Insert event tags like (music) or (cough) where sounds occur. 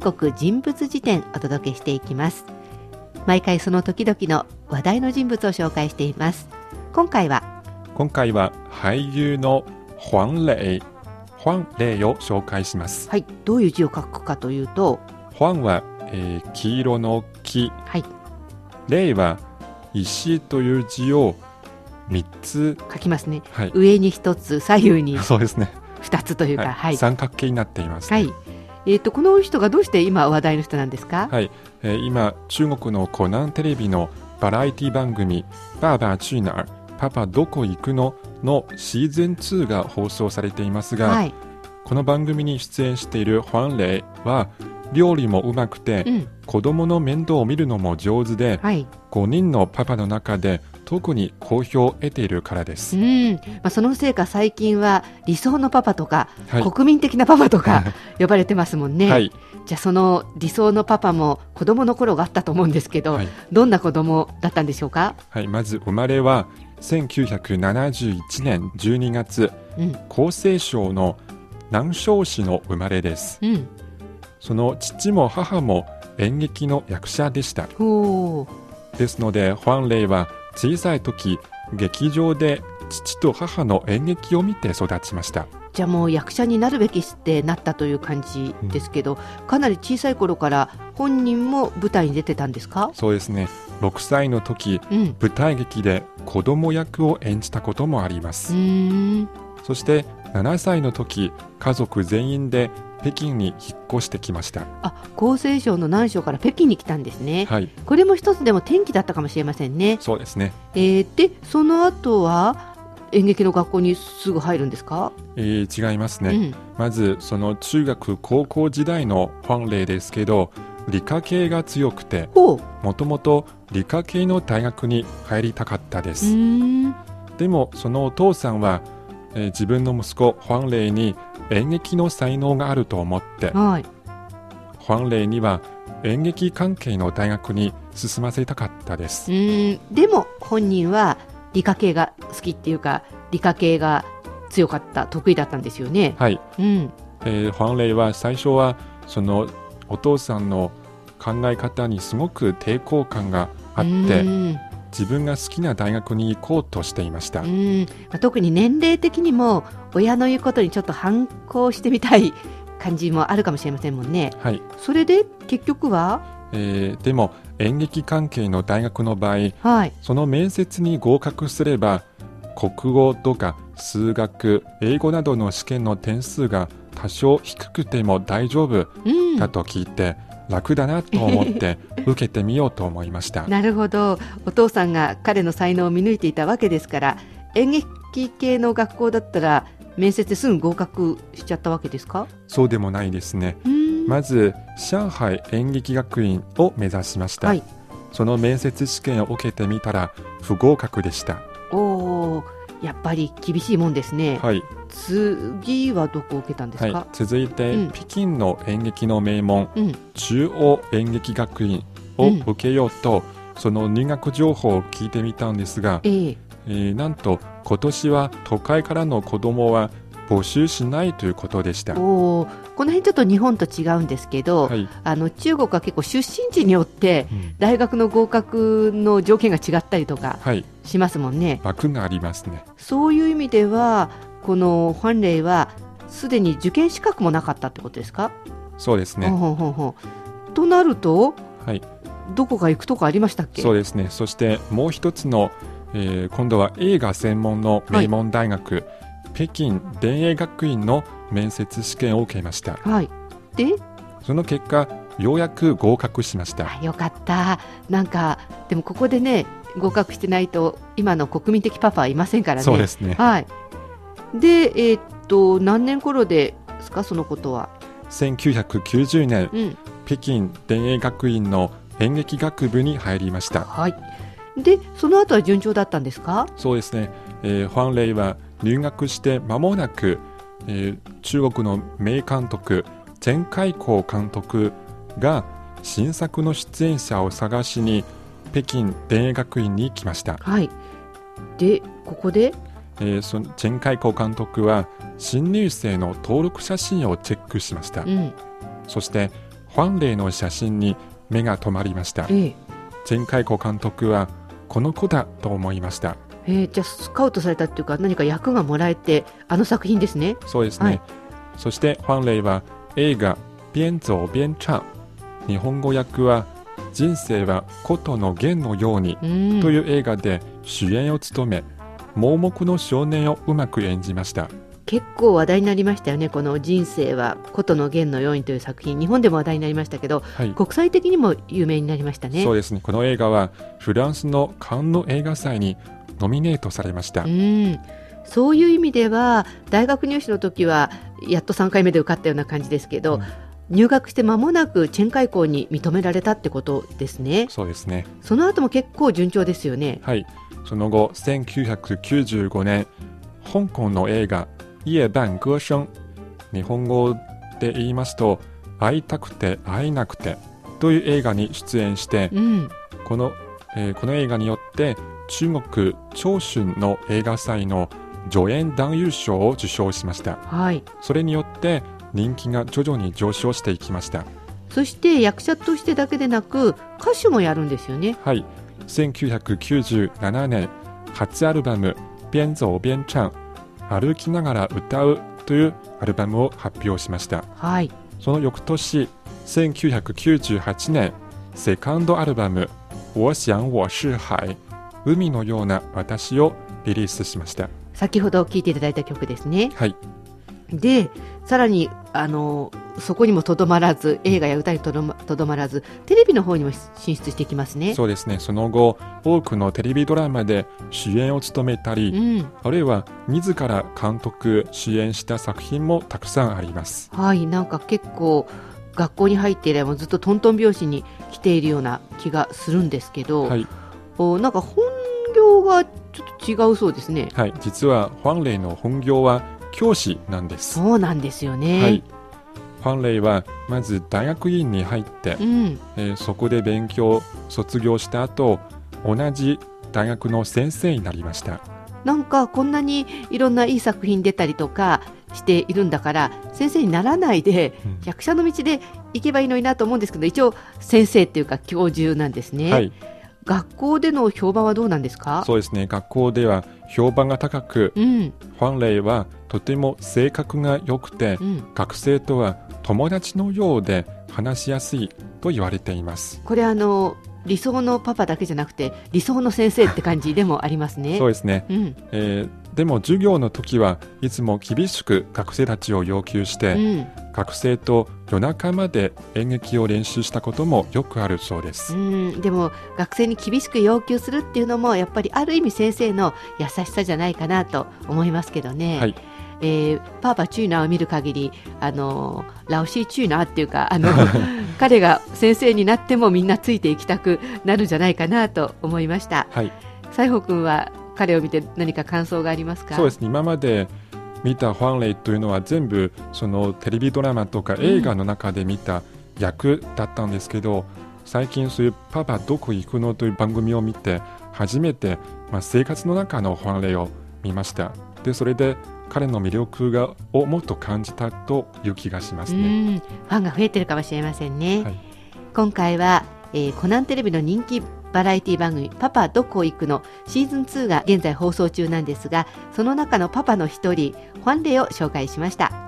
中国人物辞典お届けしていきます。毎回その時々の話題の人物を紹介しています。今回は今回は俳優の黄磊黄磊を紹介します。はいどういう字を書くかというと黄は、えー黄色の木。はい。霊は石という字を3つ。書きますね。はい。上に一つ左右に (laughs) そうですね、二つというかははい。い、三角形になっています、はいえっ、とこの人がどうして今話題の人なんですか、はい。えー今中国のコナンテレビのバラエティ番組「爸爸去哪儿パパどこ行くの?」のシーズン2が放送されていますが、はい、この番組に出演している黄磊は料理もうまくて、うん、子供の面倒を見るのも上手で、はい、5人のパパの中で特に好評を得ているからです。うん、まあそのせいか最近は理想のパパとか、はい。国民的なパパとか呼ばれてますもんね。はい、じゃあその理想のパパも子供の頃があったと思うんですけど、はい。どんな子供だったんでしょうか？はい、まず生まれは1971年12月うん、厚生省の南昌市の生まれです。うん、その父も母も演劇の役者でした。ですので黄磊は小さい時劇場で父と母の演劇を見て育ちました。じゃあもう役者になるべきってなったという感じですけど、かなり小さい頃から本人も舞台に出てたんですか？そうですね。6歳の時うん、舞台劇で子供役を演じたこともありまうす、そして7歳の時家族全員で北京に引っ越してきました。あ、厚生省の南省から北京に来たんですね。はい。これも一つでも転機だったかもしれませんね。そうですね、えーでその後は演劇の学校にすぐ入るんですか、えー違いますね、うん、まずその中学高校時代の黄磊ですけど理科系が強くてもともと理科系の大学に入りたかったでうす、でもそのお父さんは、えー自分の息子黄磊に演劇の才能があると思ってはい。黄磊には演劇関係の大学に進ませたかったでうす、ーん。でも本人は理科系が好きっていうか理科系が強かった得意だったんですよね。はい、うん、えー黄磊は最初はそのお父さんの考え方にすごく抵抗感があって自分が好きな大学に行こうとしていました、うん。まあ特に年齢的にも親の言うことにちょっと反抗してみたい感じもあるかもしれませんもんね。はい。それで結局は、えーでも演劇関係の大学の場合はい、その面接に合格すれば国語とか数学英語などの試験の点数が多少低くても大丈夫うん、だと聞いて、楽だなと思って (laughs) 受けてみようと思いました。なるほど。お父さんが彼の才能を見抜いていたわけですから演劇系の学校だったら面接ですぐ合格しちゃったわけですか？そうでもないですね。まず上海演劇学院を目指しました、はい。その面接試験を受けてみたら不合格でした。おーやっぱり厳しいもんですね、はい、次はどこを受けたんですか、はい、続いて、うん。北京の演劇の名門うん。中央演劇学院をうん。受けようと、その入学情報を聞いてみたんですが、ええ。えーなんと今年は都会からの子供は募集しないということでした。おーこの辺ちょっと日本と違うんですけど、はい、あの中国は結構出身地によってうん。大学の合格の条件が違ったりとかはい、しますもんね。枠がありますね。そういう意味ではこのファンレイはすでに受験資格もなかったってことですか、そうですね。ほんほんほんとなるとはい、どこか行くとこありましたっけ？そうですね。そしてもう一つの、えー今度は映画専門の名門大学、北京電影学院の面接試験を受けました。はいで？その結果、ようやく合格しました。あよかったなんかでもここでね合格してないと今の国民的パパはいませんからねそうですね。はいでえーっと何年頃ですかそのことは？1990年、うん北京電影学院の演劇学部に入りました。はいでその後は順調だったんですか？そうですね。えー、ファンレイは入学して間もなく、えー中国の名監督、全海光監督が新作の出演者を探しに北京電影学院に来ました。はい。でここで？えーその全海光監督は新入生の登録写真をチェックしました。うん。そしてファンレイの写真に目が止まりました。ええ。チェン・カイコ監督はこの子だと思いましたえーじゃあスカウトされたっていうか何か役がもらえてあの作品ですね。そうですね、はい。そしてファンレイは映画「边走边唱」日本語訳は「人生は琴の弦のように」うん。という映画で主演を務め盲目の少年をうまく演じました。結構話題になりましたよねこの「人生は琴の弦のように」という作品。日本でも話題になりましたけどはい。国際的にも有名になりましたね。そうですね。この映画はフランスのカンヌ映画祭にノミネートされました、うん。そういう意味では大学入試の時はやっと3回目で受かったような感じですけど、うん。入学して間もなくチェンカイ校に認められたってことですね。そうですね。その後も結構順調ですよね。はい。その後1995年香港の映画「夜半歌声」日本語で言いますと「会いたくて会えなくて」という映画に出演してうん。この,、えーこの映画によって中国長春の映画祭の助演男優賞を受賞しました。はい。それによって人気が徐々に上昇していきました。そして役者としてだけでなく歌手もやるんですよね。はい。1997年初アルバム「边走边唱」歩きながら歌うというアルバムを発表しました。はい。その翌年1998年セカンドアルバム「我想我是海」海のような私をリリースしました。先ほど聴いていただいた曲ですね。はい。でさらにあのそこにもとどまらず映画や歌にとどまとどまらずテレビの方にも進出していきますね。そうですね。その後多くのテレビドラマで主演を務めたり、うん。あるいは自ら監督主演した作品もたくさんあります。はい。なんか結構学校に入っていればずっとトントン拍子に来ているような気がするんですけど、はい。おなんか本業がちょっと違うそうですね。はい、実はファンレイの本業は教師なんです。そうなんですよね、はい、ファンレイはまず大学院に入って、うん。えーそこで勉強卒業した後同じ大学の先生になりました。なんかこんなにいろんないい作品出たりとかしているんだから先生にならないでうん。役者の道で行けばいいのになと思うんですけど一応先生っていうか教授なんですね、はい、学校での評判はどうなんですか？そうですね。学校では評判が高く、うんファンレイはとても性格が良くて、うん、学生とは友達のようで話しやすいと言われています。これあの理想のパパだけじゃなくて理想の先生って感じでもありますねそうですね。うんえーでも授業の時はいつも厳しく学生たちを要求して、うん学生と夜中まで演劇を練習したこともよくあるそうです。うん、でも学生に厳しく要求するっていうのもやっぱりある意味先生の優しさじゃないかなと思いますけどね。はいえーパーパチューナーを見る限りあのラオシーチューナーっていうかあの (laughs) 彼が先生になってもみんなついていきたくなるんじゃないかなと思いました。はい、西郷君は彼を見て何か感想がありますか？そうですね。今まで見たファンレイというのは全部そのテレビドラマとか映画の中で見た役だったんですけど、最近そういうパパどこ行くのという番組を見て初めてまあ生活の中のファンレイを見ました。でそれで彼の魅力がをもっと感じたという気がしますうね。んファンが増えてるかもしれませんね。はい今回は、えーコナンテレビの人気バラエティ番組「パパどこ行くの」シーズン2が現在放送中なんですがその中のパパの一人ファンレを紹介しました。